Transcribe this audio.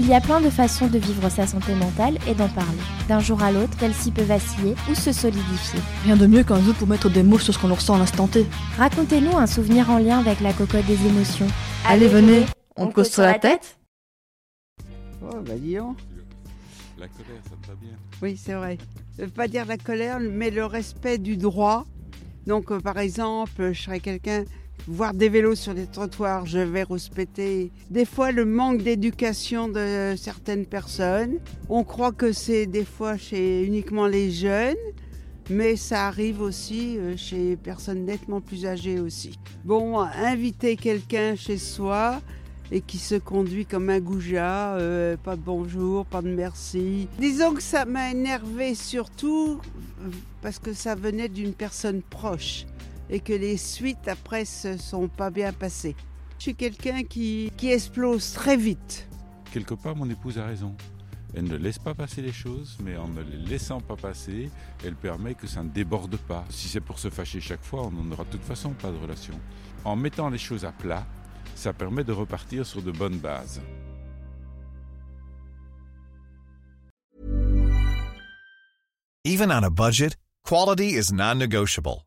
Il y a plein de façons de vivre sa santé mentale et d'en parler. D'un jour à l'autre, celle-ci peut vaciller ou se solidifier. Rien de mieux qu'un jeu pour mettre des mots sur ce qu'on ressent à l'instant T. Racontez-nous un souvenir en lien avec la cocotte des émotions. Allez, venez, on, on cause sur la tête Oh, bah dis donc. La colère, ça me va bien? Oui, c'est vrai. Euh, Pas dire la colère, mais le respect du droit. Donc, euh, par exemple, je serais quelqu'un, voir des vélos sur les trottoirs, je vais respecter. Des fois, le manque d'éducation de certaines personnes. On croit que c'est des fois chez uniquement les jeunes, mais ça arrive aussi euh, chez personnes nettement plus âgées aussi. Bon, inviter quelqu'un chez soi, et qui se conduit comme un goujat, euh, pas de bonjour, pas de merci. Disons que ça m'a énervé surtout parce que ça venait d'une personne proche et que les suites après se sont pas bien passées. Je suis quelqu'un qui, qui explose très vite. Quelque part, mon épouse a raison. Elle ne laisse pas passer les choses, mais en ne les laissant pas passer, elle permet que ça ne déborde pas. Si c'est pour se fâcher chaque fois, on n'en aura de toute façon pas de relation. En mettant les choses à plat, ça permet de repartir sur de bonnes bases. Even on a budget, quality is non-negotiable.